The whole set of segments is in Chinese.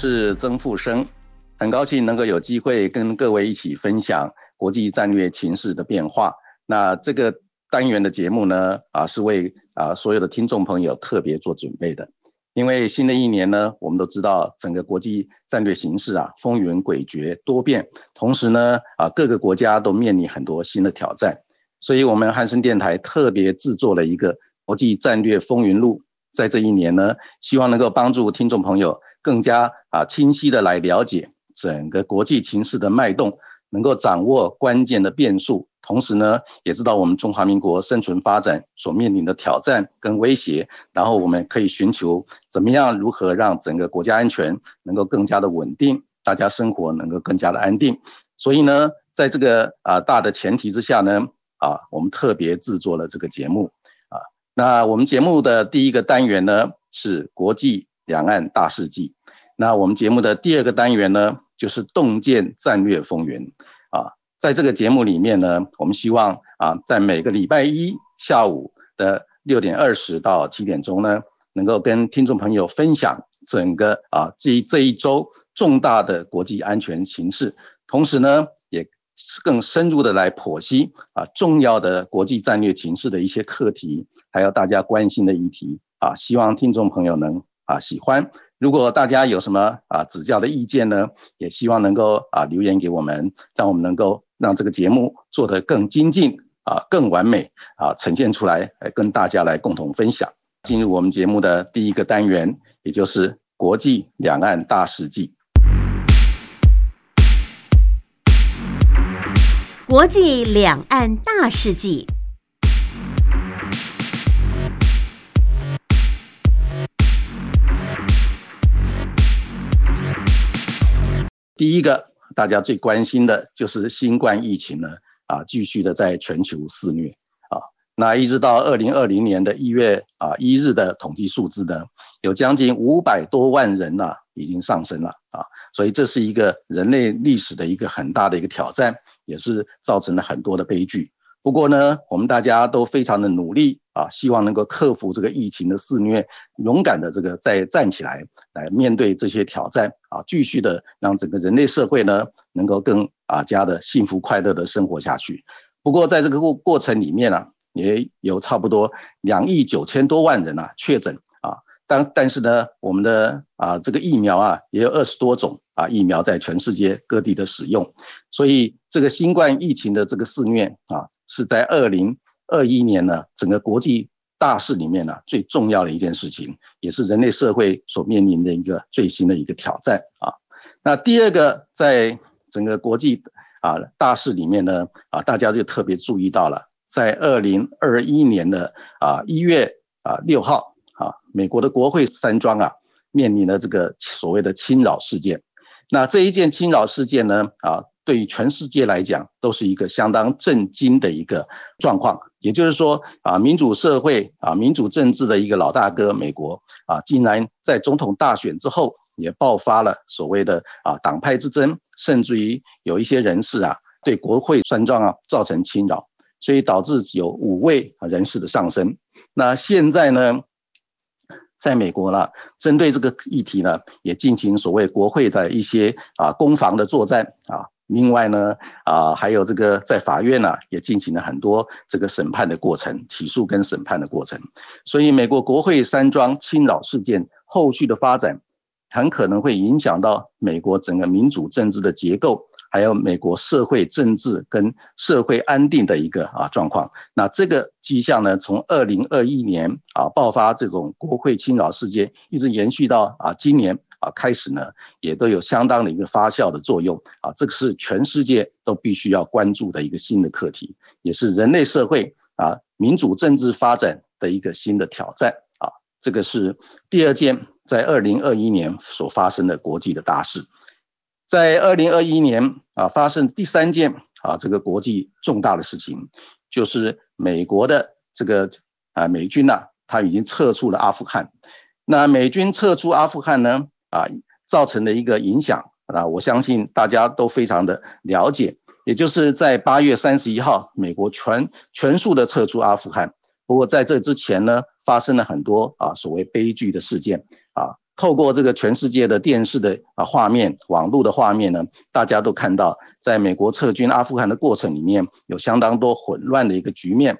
是曾富生，很高兴能够有机会跟各位一起分享国际战略情势的变化。那这个单元的节目呢，啊，是为啊所有的听众朋友特别做准备的。因为新的一年呢，我们都知道整个国际战略形势啊风云诡谲多变，同时呢，啊各个国家都面临很多新的挑战，所以我们汉声电台特别制作了一个国际战略风云录，在这一年呢，希望能够帮助听众朋友。更加啊清晰的来了解整个国际情势的脉动，能够掌握关键的变数，同时呢，也知道我们中华民国生存发展所面临的挑战跟威胁，然后我们可以寻求怎么样如何让整个国家安全能够更加的稳定，大家生活能够更加的安定。所以呢，在这个啊大的前提之下呢，啊，我们特别制作了这个节目啊。那我们节目的第一个单元呢是国际。两岸大事记，那我们节目的第二个单元呢，就是洞见战略风云啊。在这个节目里面呢，我们希望啊，在每个礼拜一下午的六点二十到七点钟呢，能够跟听众朋友分享整个啊这这一周重大的国际安全形势，同时呢，也更深入的来剖析啊重要的国际战略形势的一些课题，还有大家关心的议题啊，希望听众朋友能。啊，喜欢！如果大家有什么啊指教的意见呢，也希望能够啊留言给我们，让我们能够让这个节目做得更精进啊，更完美啊，呈现出来，来跟大家来共同分享。进入我们节目的第一个单元，也就是国际两岸大事记。国际两岸大事记。第一个，大家最关心的就是新冠疫情呢，啊，继续的在全球肆虐啊。那一直到二零二零年的一月啊一日的统计数字呢，有将近五百多万人呐，已经上升了啊。所以这是一个人类历史的一个很大的一个挑战，也是造成了很多的悲剧。不过呢，我们大家都非常的努力啊，希望能够克服这个疫情的肆虐，勇敢的这个再站起来，来面对这些挑战啊，继续的让整个人类社会呢，能够更啊加的幸福快乐的生活下去。不过在这个过过程里面呢，也有差不多两亿九千多万人啊确诊啊，但但是呢，我们的啊这个疫苗啊也有二十多种啊疫苗在全世界各地的使用，所以这个新冠疫情的这个肆虐啊。是在二零二一年呢，整个国际大事里面呢，最重要的一件事情，也是人类社会所面临的一个最新的一个挑战啊。那第二个，在整个国际啊大事里面呢，啊大家就特别注意到了，在二零二一年的啊一月啊六号啊，美国的国会山庄啊，面临了这个所谓的侵扰事件。那这一件侵扰事件呢，啊。对于全世界来讲，都是一个相当震惊的一个状况。也就是说，啊，民主社会啊，民主政治的一个老大哥，美国啊，竟然在总统大选之后，也爆发了所谓的啊党派之争，甚至于有一些人士啊，对国会山庄啊造成侵扰，所以导致有五位啊人士的上升。那现在呢，在美国呢，针对这个议题呢，也进行所谓国会的一些啊攻防的作战啊。另外呢，啊，还有这个在法院呢，也进行了很多这个审判的过程，起诉跟审判的过程。所以，美国国会山庄侵扰事件后续的发展，很可能会影响到美国整个民主政治的结构，还有美国社会政治跟社会安定的一个啊状况。那这个迹象呢，从二零二一年啊爆发这种国会侵扰事件，一直延续到啊今年啊开始呢，也都有相当的一个发酵的作用啊。这个是全世界都必须要关注的一个新的课题，也是人类社会啊民主政治发展的一个新的挑战啊。这个是第二件在二零二一年所发生的国际的大事。在二零二一年啊，发生第三件啊这个国际重大的事情，就是美国的这个啊美军呐，他已经撤出了阿富汗。那美军撤出阿富汗呢，啊造成的一个影响啊，我相信大家都非常的了解，也就是在八月三十一号，美国全全数的撤出阿富汗。不过在这之前呢，发生了很多啊所谓悲剧的事件啊。透过这个全世界的电视的啊画面、网络的画面呢，大家都看到，在美国撤军阿富汗的过程里面，有相当多混乱的一个局面，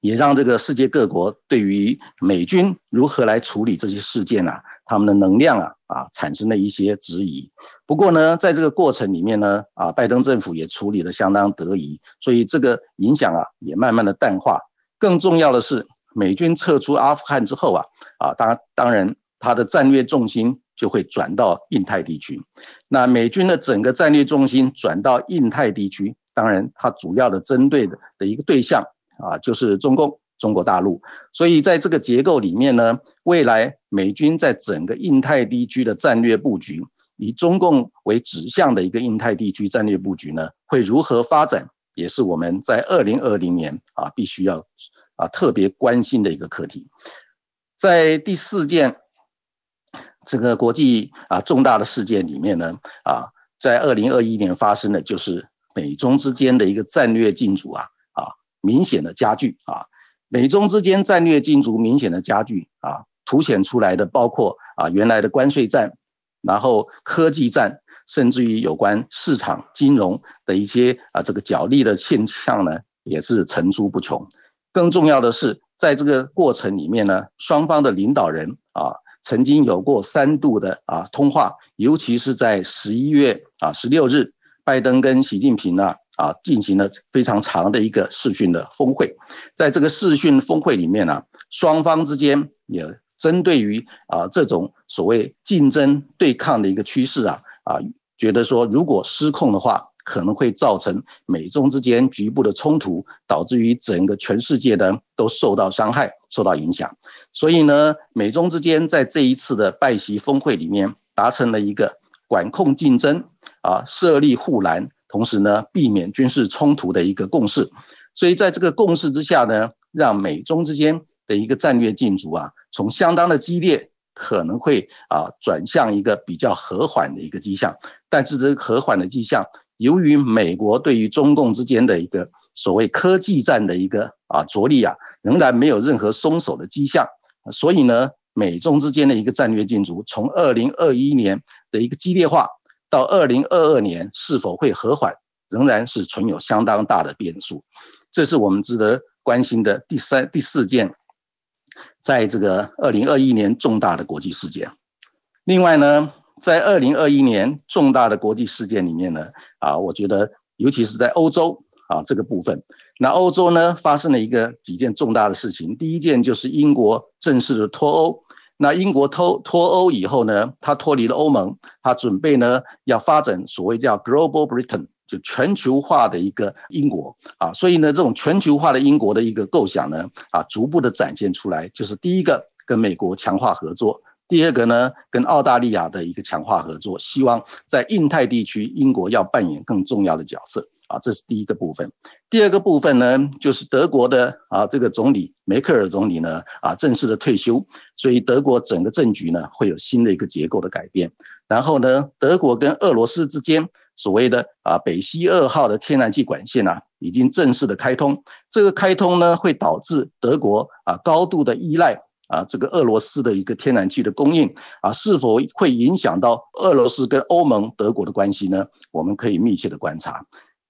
也让这个世界各国对于美军如何来处理这些事件啊，他们的能量啊啊产生了一些质疑。不过呢，在这个过程里面呢，啊，拜登政府也处理的相当得宜，所以这个影响啊也慢慢的淡化。更重要的是，美军撤出阿富汗之后啊啊，当当然。它的战略重心就会转到印太地区，那美军的整个战略重心转到印太地区，当然它主要的针对的的一个对象啊，就是中共、中国大陆。所以在这个结构里面呢，未来美军在整个印太地区的战略布局，以中共为指向的一个印太地区战略布局呢，会如何发展，也是我们在二零二零年啊必须要啊特别关心的一个课题。在第四件。这个国际啊重大的事件里面呢，啊，在二零二一年发生的就是美中之间的一个战略竞逐啊啊明显的加剧啊，美中之间战略竞逐明显的加剧啊，凸显出来的包括啊原来的关税战，然后科技战，甚至于有关市场金融的一些啊这个角力的现象呢，也是层出不穷。更重要的是，在这个过程里面呢，双方的领导人啊。曾经有过三度的啊通话，尤其是在十一月啊十六日，拜登跟习近平呢啊啊进行了非常长的一个视讯的峰会。在这个视讯峰会里面呢，双方之间也针对于啊这种所谓竞争对抗的一个趋势啊啊，觉得说如果失控的话。可能会造成美中之间局部的冲突，导致于整个全世界的都受到伤害、受到影响。所以呢，美中之间在这一次的拜习峰会里面达成了一个管控竞争、啊设立护栏，同时呢避免军事冲突的一个共识。所以在这个共识之下呢，让美中之间的一个战略竞逐啊，从相当的激烈，可能会啊转向一个比较和缓的一个迹象。但是这个和缓的迹象。由于美国对于中共之间的一个所谓科技战的一个啊着力啊，仍然没有任何松手的迹象，所以呢，美中之间的一个战略竞逐，从二零二一年的一个激烈化，到二零二二年是否会和缓，仍然是存有相当大的变数。这是我们值得关心的第三、第四件，在这个二零二一年重大的国际事件。另外呢？在二零二一年重大的国际事件里面呢，啊，我觉得尤其是在欧洲啊这个部分，那欧洲呢发生了一个几件重大的事情。第一件就是英国正式的脱欧。那英国脱脱欧以后呢，它脱离了欧盟，它准备呢要发展所谓叫 Global Britain，就全球化的一个英国啊。所以呢，这种全球化的英国的一个构想呢，啊，逐步的展现出来，就是第一个跟美国强化合作。第二个呢，跟澳大利亚的一个强化合作，希望在印太地区，英国要扮演更重要的角色啊，这是第一个部分。第二个部分呢，就是德国的啊，这个总理梅克尔总理呢啊，正式的退休，所以德国整个政局呢会有新的一个结构的改变。然后呢，德国跟俄罗斯之间所谓的啊北溪二号的天然气管线啊，已经正式的开通。这个开通呢，会导致德国啊高度的依赖。啊，这个俄罗斯的一个天然气的供应啊，是否会影响到俄罗斯跟欧盟、德国的关系呢？我们可以密切的观察。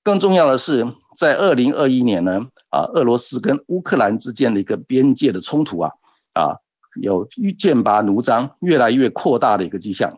更重要的是，在二零二一年呢，啊，俄罗斯跟乌克兰之间的一个边界的冲突啊，啊，有剑拔弩张、越来越扩大的一个迹象。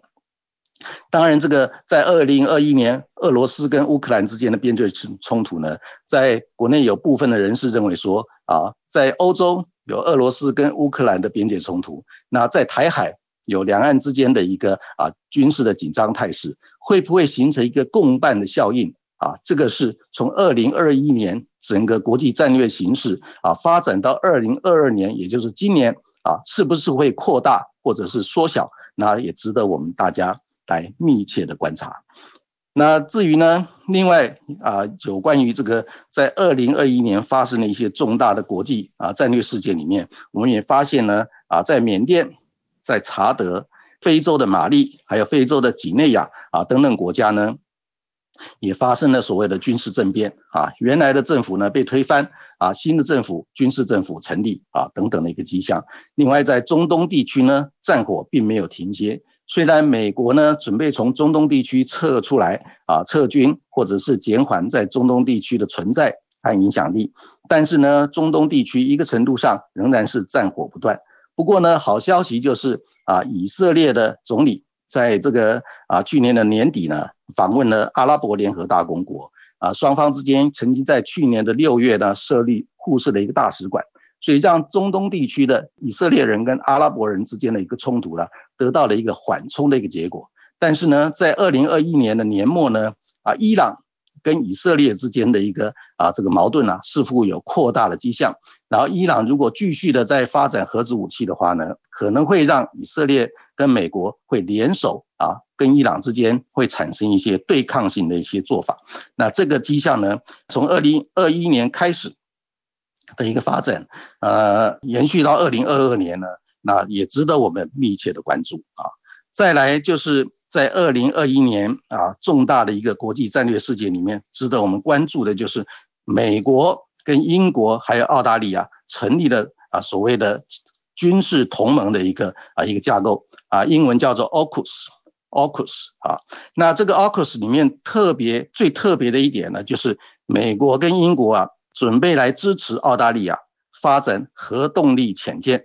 当然，这个在二零二一年，俄罗斯跟乌克兰之间的边界冲冲突呢，在国内有部分的人士认为说啊，在欧洲。有俄罗斯跟乌克兰的边界冲突，那在台海有两岸之间的一个啊军事的紧张态势，会不会形成一个共伴的效应啊？这个是从二零二一年整个国际战略形势啊发展到二零二二年，也就是今年啊，是不是会扩大或者是缩小？那也值得我们大家来密切的观察。那至于呢，另外啊，有关于这个在二零二一年发生的一些重大的国际啊战略事件里面，我们也发现呢啊，在缅甸、在查德、非洲的马利，还有非洲的几内亚啊等等国家呢，也发生了所谓的军事政变啊，原来的政府呢被推翻啊，新的政府军事政府成立啊等等的一个迹象。另外，在中东地区呢，战火并没有停歇。虽然美国呢准备从中东地区撤出来啊撤军，或者是减缓在中东地区的存在和影响力，但是呢，中东地区一个程度上仍然是战火不断。不过呢，好消息就是啊，以色列的总理在这个啊去年的年底呢访问了阿拉伯联合大公国啊，双方之间曾经在去年的六月呢设立互设的一个大使馆。所以，让中东地区的以色列人跟阿拉伯人之间的一个冲突呢，得到了一个缓冲的一个结果。但是呢，在二零二一年的年末呢，啊，伊朗跟以色列之间的一个啊这个矛盾呢，似乎有扩大的迹象。然后，伊朗如果继续的在发展核子武器的话呢，可能会让以色列跟美国会联手啊，跟伊朗之间会产生一些对抗性的一些做法。那这个迹象呢，从二零二一年开始。的一个发展，呃，延续到二零二二年呢，那也值得我们密切的关注啊。再来就是在二零二一年啊，重大的一个国际战略事件里面，值得我们关注的就是美国跟英国还有澳大利亚成立了啊所谓的军事同盟的一个啊一个架构啊，英文叫做 AUKUS，AUKUS 啊。那这个 AUKUS 里面特别最特别的一点呢，就是美国跟英国啊。准备来支持澳大利亚发展核动力潜舰，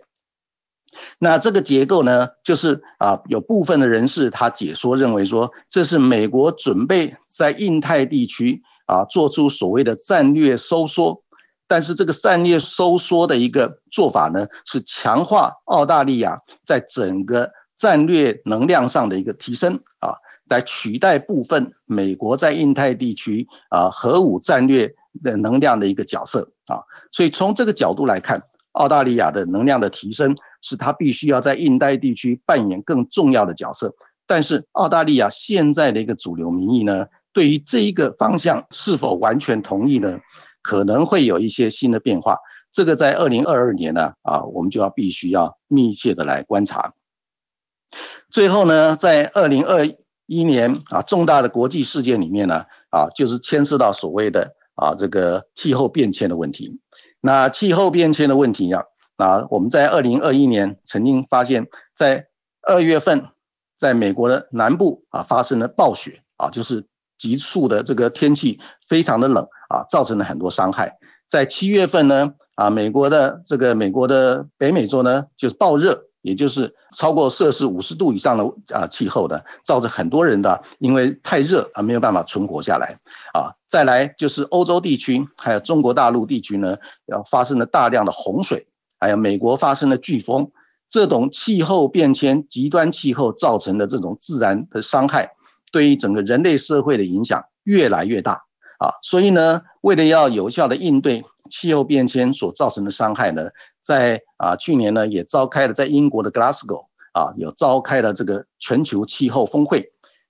那这个结构呢，就是啊，有部分的人士他解说认为说，这是美国准备在印太地区啊做出所谓的战略收缩，但是这个战略收缩的一个做法呢，是强化澳大利亚在整个战略能量上的一个提升啊，来取代部分美国在印太地区啊核武战略。的能量的一个角色啊，所以从这个角度来看，澳大利亚的能量的提升是它必须要在印太地区扮演更重要的角色。但是澳大利亚现在的一个主流民意呢，对于这一个方向是否完全同意呢？可能会有一些新的变化。这个在二零二二年呢，啊，我们就要必须要密切的来观察。最后呢，在二零二一年啊，重大的国际事件里面呢，啊，就是牵涉到所谓的。啊，这个气候变迁的问题，那气候变迁的问题呀，啊，我们在二零二一年曾经发现，在二月份，在美国的南部啊发生了暴雪啊，就是急速的这个天气非常的冷啊，造成了很多伤害。在七月份呢，啊，美国的这个美国的北美洲呢，就是暴热。也就是超过摄氏五十度以上的啊气候的，造成很多人的因为太热啊没有办法存活下来啊。再来就是欧洲地区还有中国大陆地区呢，要发生了大量的洪水，还有美国发生了飓风，这种气候变迁、极端气候造成的这种自然的伤害，对于整个人类社会的影响越来越大啊。所以呢，为了要有效的应对。气候变迁所造成的伤害呢，在啊去年呢也召开了在英国的 Glasgow 啊有召开了这个全球气候峰会。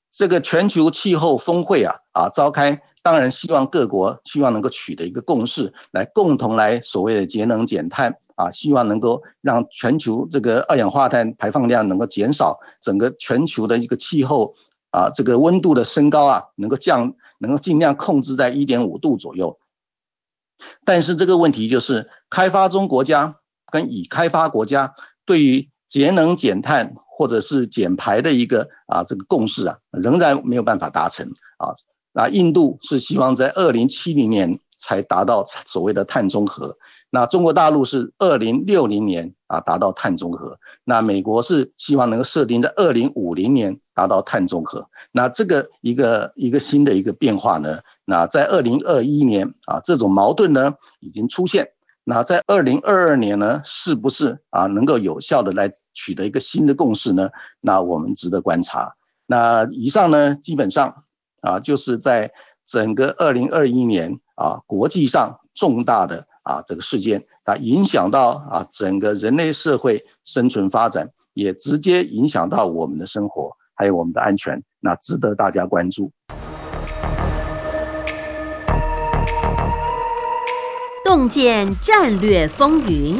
这个全球气候峰会啊啊召开，当然希望各国希望能够取得一个共识，来共同来所谓的节能减碳啊，希望能够让全球这个二氧化碳排放量能够减少，整个全球的一个气候啊这个温度的升高啊能够降，能够尽量控制在一点五度左右。但是这个问题就是，开发中国家跟已开发国家对于节能减碳或者是减排的一个啊这个共识啊，仍然没有办法达成啊。那印度是希望在二零七零年才达到所谓的碳中和，那中国大陆是二零六零年啊达到碳中和，那美国是希望能够设定在二零五零年达到碳中和。那这个一个一个新的一个变化呢？那在二零二一年啊，这种矛盾呢已经出现。那在二零二二年呢，是不是啊能够有效的来取得一个新的共识呢？那我们值得观察。那以上呢，基本上啊就是在整个二零二一年啊国际上重大的啊这个事件，它影响到啊整个人类社会生存发展，也直接影响到我们的生活，还有我们的安全，那值得大家关注。洞见战略风云，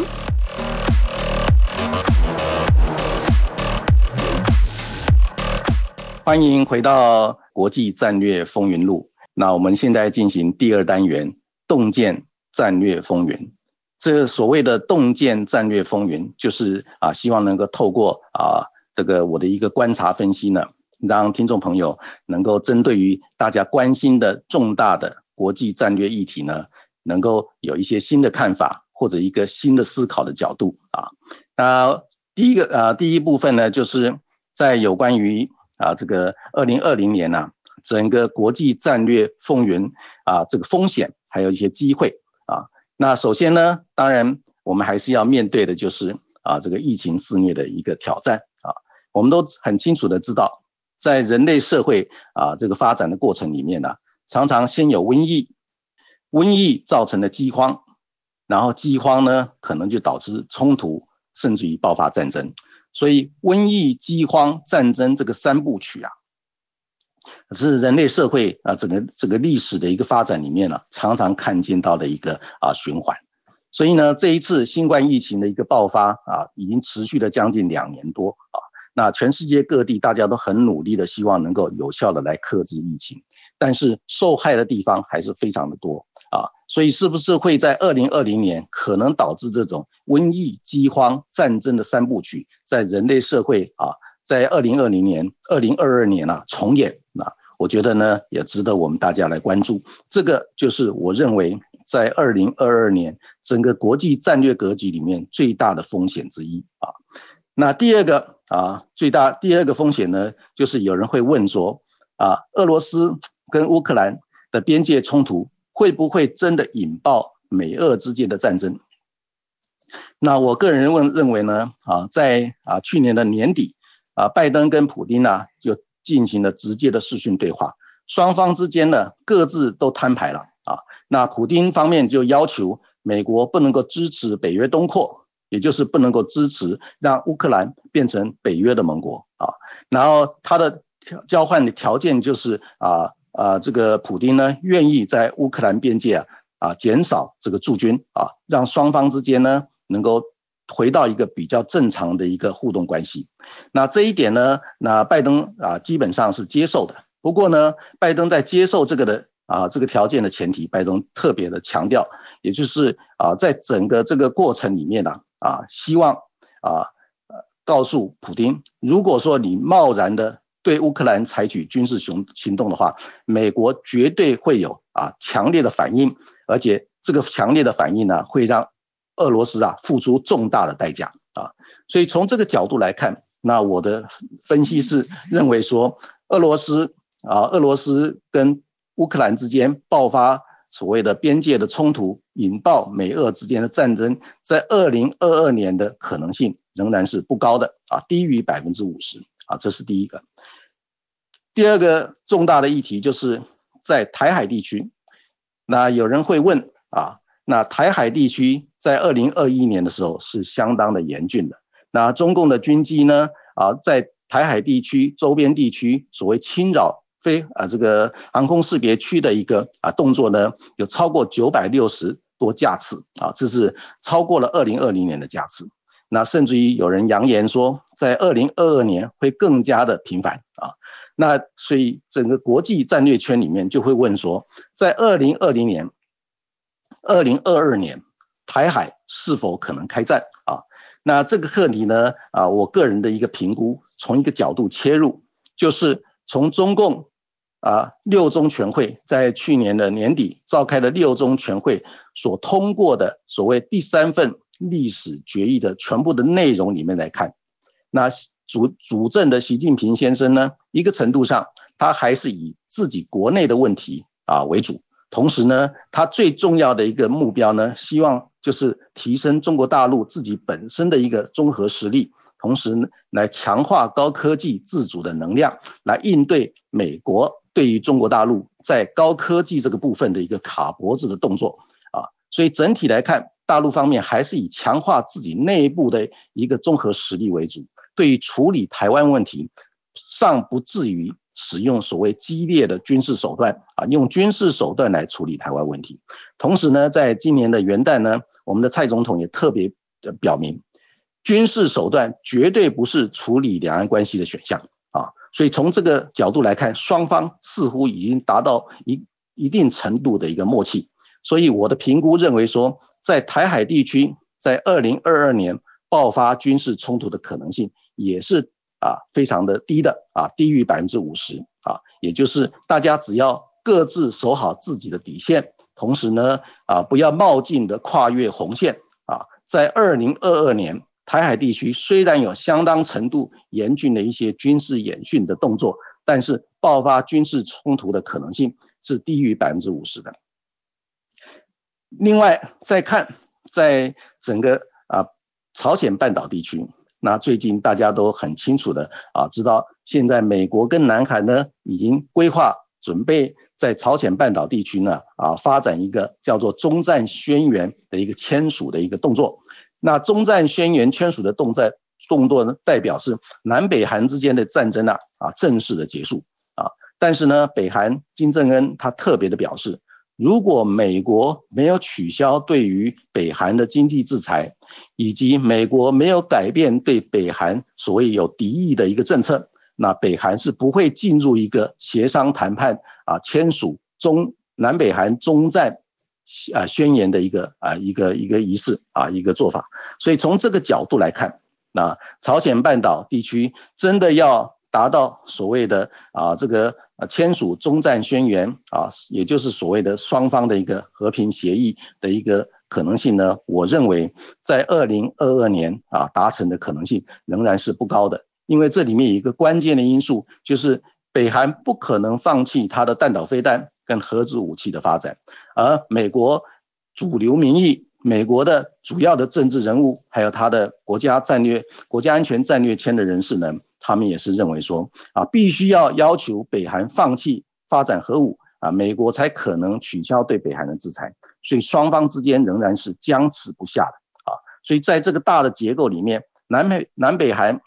欢迎回到国际战略风云录。那我们现在进行第二单元“洞见战略风云”。这所谓的“洞见战略风云”，就是啊，希望能够透过啊这个我的一个观察分析呢，让听众朋友能够针对于大家关心的重大的国际战略议题呢。能够有一些新的看法或者一个新的思考的角度啊。那第一个啊，第一部分呢，就是在有关于啊这个二零二零年呢，整个国际战略风云啊这个风险还有一些机会啊。那首先呢，当然我们还是要面对的就是啊这个疫情肆虐的一个挑战啊。我们都很清楚的知道，在人类社会啊这个发展的过程里面呢，常常先有瘟疫。瘟疫造成的饥荒，然后饥荒呢，可能就导致冲突，甚至于爆发战争。所以，瘟疫、饥荒、战争这个三部曲啊，是人类社会啊整个整个历史的一个发展里面呢，常常看见到的一个啊循环。所以呢，这一次新冠疫情的一个爆发啊，已经持续了将近两年多啊。那全世界各地大家都很努力的，希望能够有效的来克制疫情，但是受害的地方还是非常的多。啊，所以是不是会在二零二零年可能导致这种瘟疫、饥荒、战争的三部曲，在人类社会啊，在二零二零年、二零二二年啊重演？那我觉得呢，也值得我们大家来关注。这个就是我认为在二零二二年整个国际战略格局里面最大的风险之一啊。那第二个啊，最大第二个风险呢，就是有人会问说啊，俄罗斯跟乌克兰的边界冲突。会不会真的引爆美俄之间的战争？那我个人认认为呢，啊，在啊去年的年底，啊拜登跟普京呢就进行了直接的视讯对话，双方之间呢各自都摊牌了啊。那普京方面就要求美国不能够支持北约东扩，也就是不能够支持让乌克兰变成北约的盟国啊。然后他的交换的条件就是啊。啊，这个普京呢，愿意在乌克兰边界啊啊减少这个驻军啊，让双方之间呢能够回到一个比较正常的一个互动关系。那这一点呢，那拜登啊基本上是接受的。不过呢，拜登在接受这个的啊这个条件的前提，拜登特别的强调，也就是啊在整个这个过程里面呢啊，希望啊告诉普京，如果说你贸然的。对乌克兰采取军事行行动的话，美国绝对会有啊强烈的反应，而且这个强烈的反应呢，会让俄罗斯啊付出重大的代价啊。所以从这个角度来看，那我的分析是认为说，俄罗斯啊，俄罗斯跟乌克兰之间爆发所谓的边界的冲突，引爆美俄之间的战争，在二零二二年的可能性仍然是不高的啊，低于百分之五十啊，这是第一个。第二个重大的议题就是在台海地区，那有人会问啊，那台海地区在二零二一年的时候是相当的严峻的，那中共的军机呢啊，在台海地区周边地区所谓侵扰飞啊这个航空识别区的一个啊动作呢，有超过九百六十多架次啊，这是超过了二零二零年的架次，那甚至于有人扬言说，在二零二二年会更加的频繁啊。那所以整个国际战略圈里面就会问说，在二零二零年、二零二二年，台海是否可能开战啊？那这个课题呢？啊，我个人的一个评估，从一个角度切入，就是从中共啊六中全会在去年的年底召开的六中全会所通过的所谓第三份历史决议的全部的内容里面来看，那。主主政的习近平先生呢，一个程度上，他还是以自己国内的问题啊为主，同时呢，他最重要的一个目标呢，希望就是提升中国大陆自己本身的一个综合实力，同时来强化高科技自主的能量，来应对美国对于中国大陆在高科技这个部分的一个卡脖子的动作啊。所以整体来看，大陆方面还是以强化自己内部的一个综合实力为主，对于处理台湾问题，尚不至于。使用所谓激烈的军事手段啊，用军事手段来处理台湾问题。同时呢，在今年的元旦呢，我们的蔡总统也特别表明，军事手段绝对不是处理两岸关系的选项啊。所以从这个角度来看，双方似乎已经达到一一定程度的一个默契。所以我的评估认为说，在台海地区，在二零二二年爆发军事冲突的可能性也是。啊，非常的低的啊，低于百分之五十啊，也就是大家只要各自守好自己的底线，同时呢，啊，不要冒进的跨越红线啊，在二零二二年台海地区虽然有相当程度严峻的一些军事演训的动作，但是爆发军事冲突的可能性是低于百分之五十的。另外再看，在整个啊朝鲜半岛地区。那最近大家都很清楚的啊，知道现在美国跟南韩呢已经规划准备在朝鲜半岛地区呢啊发展一个叫做中战宣言的一个签署的一个动作。那中战宣言签署的动在动作呢，代表是南北韩之间的战争啊啊正式的结束啊。但是呢，北韩金正恩他特别的表示。如果美国没有取消对于北韩的经济制裁，以及美国没有改变对北韩所谓有敌意的一个政策，那北韩是不会进入一个协商谈判啊，签署中南北韩中战啊宣言的一个啊一个一个仪式啊一个做法。所以从这个角度来看，那朝鲜半岛地区真的要达到所谓的啊这个。签署中战宣言啊，也就是所谓的双方的一个和平协议的一个可能性呢？我认为在二零二二年啊达成的可能性仍然是不高的，因为这里面有一个关键的因素，就是北韩不可能放弃它的弹道飞弹跟核子武器的发展，而美国主流民意、美国的主要的政治人物，还有他的国家战略、国家安全战略圈的人士呢？他们也是认为说啊，必须要要求北韩放弃发展核武啊，美国才可能取消对北韩的制裁。所以双方之间仍然是僵持不下的啊。所以在这个大的结构里面，南美、南北韩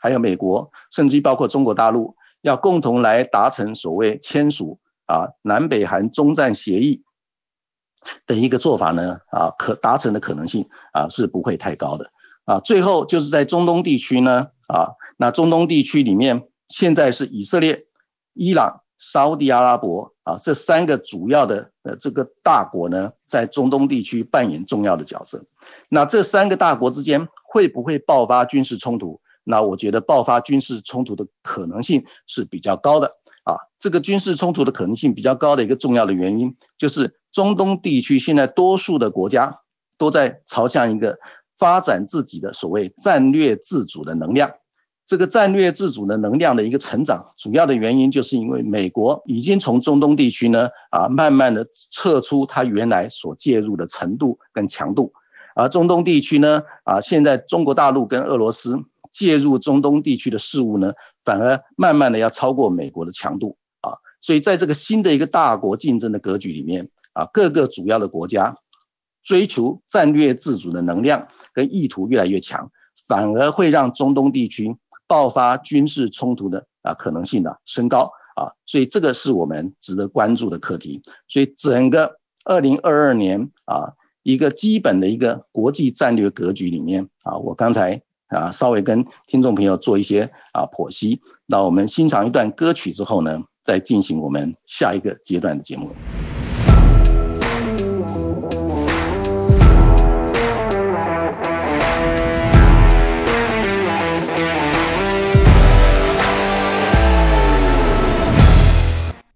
还有美国，甚至于包括中国大陆，要共同来达成所谓签署啊南北韩中战协议的一个做法呢啊，可达成的可能性啊是不会太高的啊。最后就是在中东地区呢啊。那中东地区里面，现在是以色列、伊朗、沙地阿拉伯啊这三个主要的呃这个大国呢，在中东地区扮演重要的角色。那这三个大国之间会不会爆发军事冲突？那我觉得爆发军事冲突的可能性是比较高的啊。这个军事冲突的可能性比较高的一个重要的原因，就是中东地区现在多数的国家都在朝向一个发展自己的所谓战略自主的能量。这个战略自主的能量的一个成长，主要的原因就是因为美国已经从中东地区呢啊，慢慢的撤出它原来所介入的程度跟强度，而中东地区呢啊，现在中国大陆跟俄罗斯介入中东地区的事务呢，反而慢慢的要超过美国的强度啊，所以在这个新的一个大国竞争的格局里面啊，各个主要的国家追求战略自主的能量跟意图越来越强，反而会让中东地区。爆发军事冲突的啊可能性呢升高啊，所以这个是我们值得关注的课题。所以整个二零二二年啊，一个基本的一个国际战略格局里面啊，我刚才啊稍微跟听众朋友做一些啊剖析。那我们欣赏一段歌曲之后呢，再进行我们下一个阶段的节目。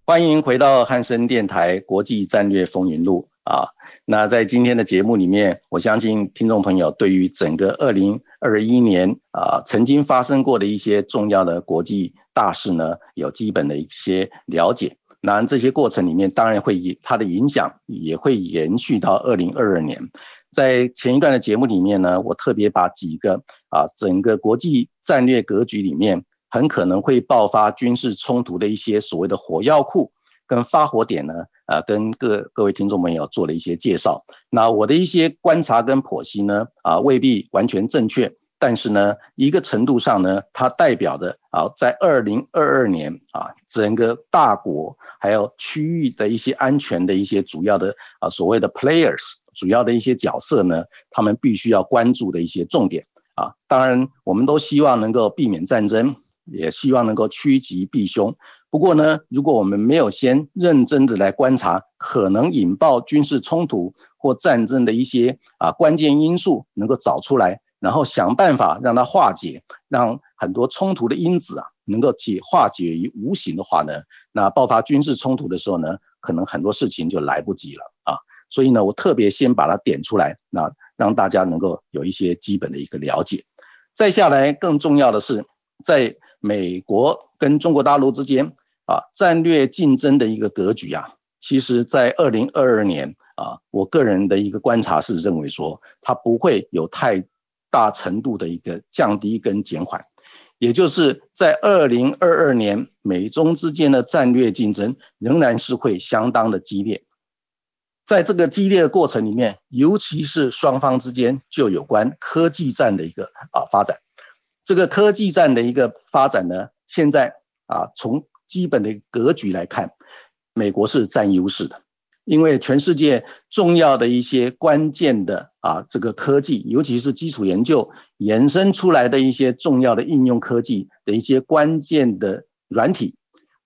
欢迎回到汉声电台国际战略风云录啊！那在今天的节目里面，我相信听众朋友对于整个二零二一年啊曾经发生过的一些重要的国际大事呢，有基本的一些了解。那这些过程里面，当然会以它的影响也会延续到二零二二年。在前一段的节目里面呢，我特别把几个啊整个国际战略格局里面很可能会爆发军事冲突的一些所谓的火药库跟发火点呢，啊跟各各位听众朋友做了一些介绍。那我的一些观察跟剖析呢，啊未必完全正确。但是呢，一个程度上呢，它代表的啊，在二零二二年啊，整个大国还有区域的一些安全的一些主要的啊所谓的 players，主要的一些角色呢，他们必须要关注的一些重点啊。当然，我们都希望能够避免战争，也希望能够趋吉避凶。不过呢，如果我们没有先认真的来观察可能引爆军事冲突或战争的一些啊关键因素，能够找出来。然后想办法让它化解，让很多冲突的因子啊能够解化解于无形的话呢，那爆发军事冲突的时候呢，可能很多事情就来不及了啊。所以呢，我特别先把它点出来，那让大家能够有一些基本的一个了解。再下来，更重要的是，在美国跟中国大陆之间啊，战略竞争的一个格局啊，其实在二零二二年啊，我个人的一个观察是认为说，它不会有太。大程度的一个降低跟减缓，也就是在二零二二年，美中之间的战略竞争仍然是会相当的激烈。在这个激烈的过程里面，尤其是双方之间就有关科技战的一个啊发展。这个科技战的一个发展呢，现在啊从基本的格局来看，美国是占优势的。因为全世界重要的一些关键的啊，这个科技，尤其是基础研究延伸出来的一些重要的应用科技的一些关键的软体、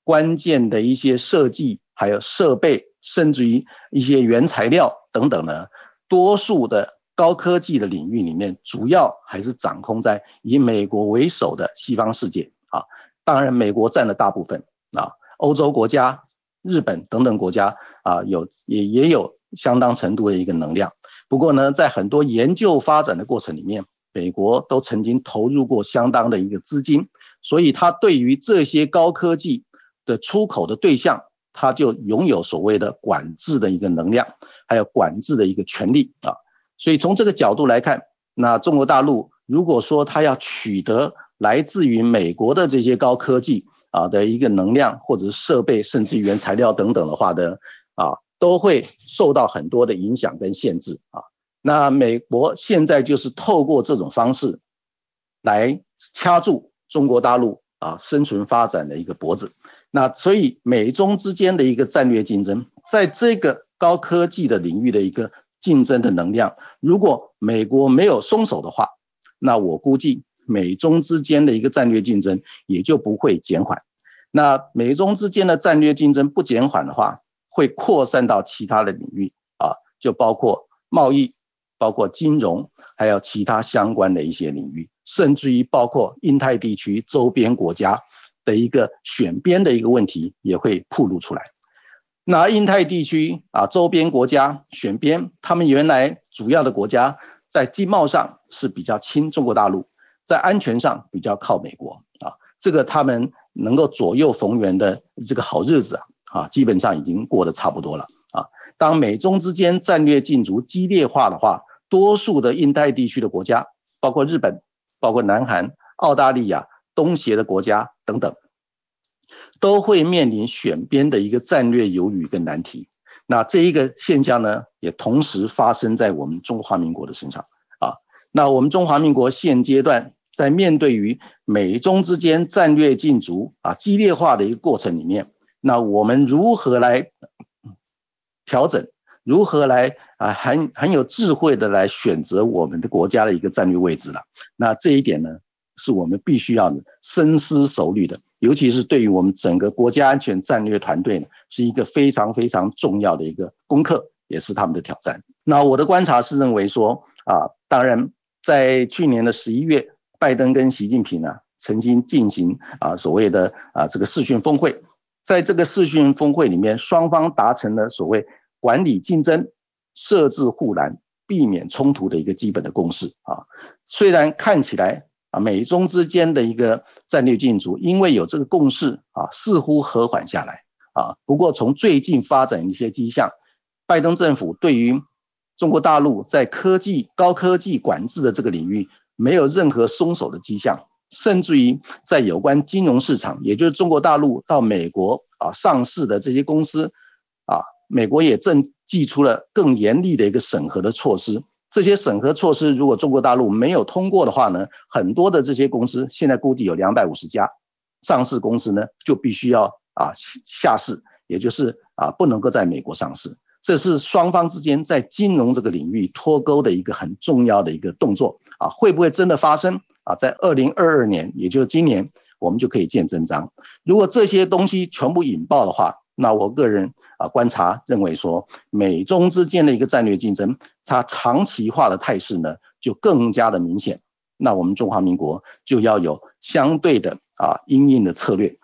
关键的一些设计，还有设备，甚至于一些原材料等等呢，多数的高科技的领域里面，主要还是掌控在以美国为首的西方世界啊。当然，美国占了大部分啊，欧洲国家。日本等等国家啊，有也也有相当程度的一个能量。不过呢，在很多研究发展的过程里面，美国都曾经投入过相当的一个资金，所以它对于这些高科技的出口的对象，它就拥有所谓的管制的一个能量，还有管制的一个权利啊。所以从这个角度来看，那中国大陆如果说它要取得来自于美国的这些高科技，啊的一个能量或者是设备，甚至原材料等等的话呢，啊，都会受到很多的影响跟限制啊。那美国现在就是透过这种方式来掐住中国大陆啊生存发展的一个脖子。那所以美中之间的一个战略竞争，在这个高科技的领域的一个竞争的能量，如果美国没有松手的话，那我估计。美中之间的一个战略竞争也就不会减缓。那美中之间的战略竞争不减缓的话，会扩散到其他的领域啊，就包括贸易、包括金融，还有其他相关的一些领域，甚至于包括印太地区周边国家的一个选边的一个问题也会暴露出来。那印太地区啊，周边国家选边，他们原来主要的国家在经贸上是比较亲中国大陆。在安全上比较靠美国啊，这个他们能够左右逢源的这个好日子啊，啊，基本上已经过得差不多了啊。当美中之间战略竞逐激烈化的话，多数的印太地区的国家，包括日本、包括南韩、澳大利亚、东协的国家等等，都会面临选边的一个战略犹豫跟难题。那这一个现象呢，也同时发生在我们中华民国的身上啊。那我们中华民国现阶段。在面对于美中之间战略竞逐啊激烈化的一个过程里面，那我们如何来调整？如何来啊很很有智慧的来选择我们的国家的一个战略位置了？那这一点呢，是我们必须要深思熟虑的，尤其是对于我们整个国家安全战略团队呢，是一个非常非常重要的一个功课，也是他们的挑战。那我的观察是认为说啊，当然在去年的十一月。拜登跟习近平呢，曾经进行啊所谓的啊这个视讯峰会，在这个视讯峰会里面，双方达成了所谓管理竞争、设置护栏、避免冲突的一个基本的共识啊。虽然看起来美中之间的一个战略竞逐，因为有这个共识啊，似乎和缓下来啊。不过从最近发展一些迹象，拜登政府对于中国大陆在科技、高科技管制的这个领域没有任何松手的迹象，甚至于在有关金融市场，也就是中国大陆到美国啊上市的这些公司啊，美国也正祭出了更严厉的一个审核的措施。这些审核措施如果中国大陆没有通过的话呢，很多的这些公司现在估计有两百五十家上市公司呢，就必须要啊下市，也就是啊不能够在美国上市。这是双方之间在金融这个领域脱钩的一个很重要的一个动作啊，会不会真的发生啊？在二零二二年，也就是今年，我们就可以见真章。如果这些东西全部引爆的话，那我个人啊观察认为说，美中之间的一个战略竞争，它长期化的态势呢，就更加的明显。那我们中华民国就要有相对的啊应应的策略。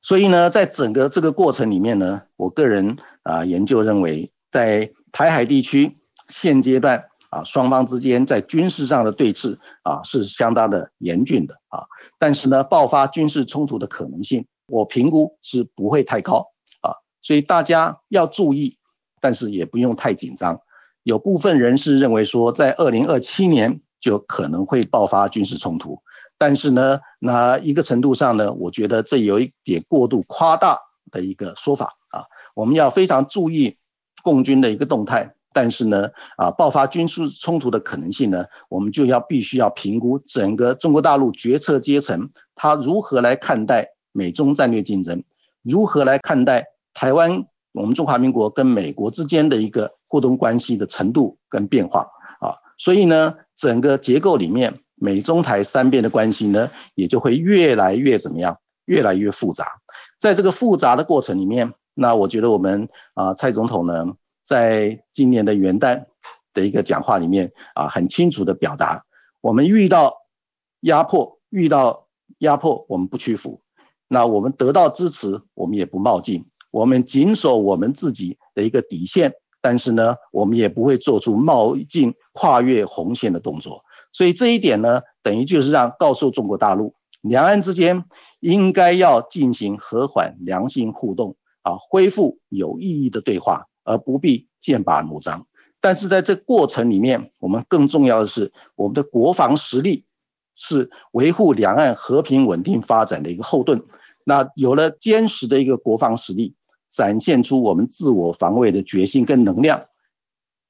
所以呢，在整个这个过程里面呢，我个人啊研究认为，在台海地区现阶段啊，双方之间在军事上的对峙啊是相当的严峻的啊。但是呢，爆发军事冲突的可能性，我评估是不会太高啊。所以大家要注意，但是也不用太紧张。有部分人士认为说，在二零二七年就可能会爆发军事冲突。但是呢，那一个程度上呢，我觉得这有一点过度夸大的一个说法啊。我们要非常注意共军的一个动态，但是呢，啊，爆发军事冲突的可能性呢，我们就要必须要评估整个中国大陆决策阶层他如何来看待美中战略竞争，如何来看待台湾我们中华民国跟美国之间的一个互动关系的程度跟变化啊。所以呢，整个结构里面。美中台三边的关系呢，也就会越来越怎么样？越来越复杂。在这个复杂的过程里面，那我觉得我们啊，蔡总统呢，在今年的元旦的一个讲话里面啊，很清楚的表达，我们遇到压迫，遇到压迫，我们不屈服；那我们得到支持，我们也不冒进，我们谨守我们自己的一个底线，但是呢，我们也不会做出冒进、跨越红线的动作。所以这一点呢，等于就是让告诉中国大陆，两岸之间应该要进行和缓、良性互动啊，恢复有意义的对话，而不必剑拔弩张。但是在这过程里面，我们更重要的是，我们的国防实力是维护两岸和平稳定发展的一个后盾。那有了坚实的一个国防实力，展现出我们自我防卫的决心跟能量。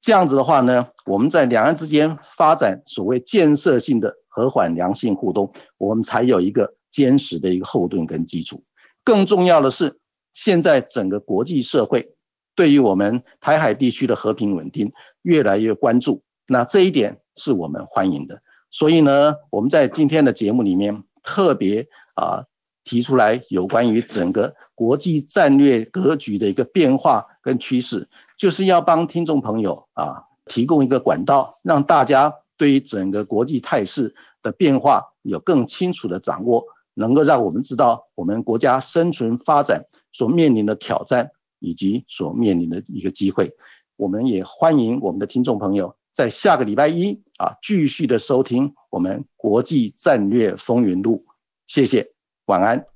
这样子的话呢，我们在两岸之间发展所谓建设性的和缓良性互动，我们才有一个坚实的一个后盾跟基础。更重要的是，现在整个国际社会对于我们台海地区的和平稳定越来越关注，那这一点是我们欢迎的。所以呢，我们在今天的节目里面特别啊提出来有关于整个国际战略格局的一个变化跟趋势。就是要帮听众朋友啊提供一个管道，让大家对于整个国际态势的变化有更清楚的掌握，能够让我们知道我们国家生存发展所面临的挑战以及所面临的一个机会。我们也欢迎我们的听众朋友在下个礼拜一啊继续的收听我们国际战略风云录。谢谢，晚安。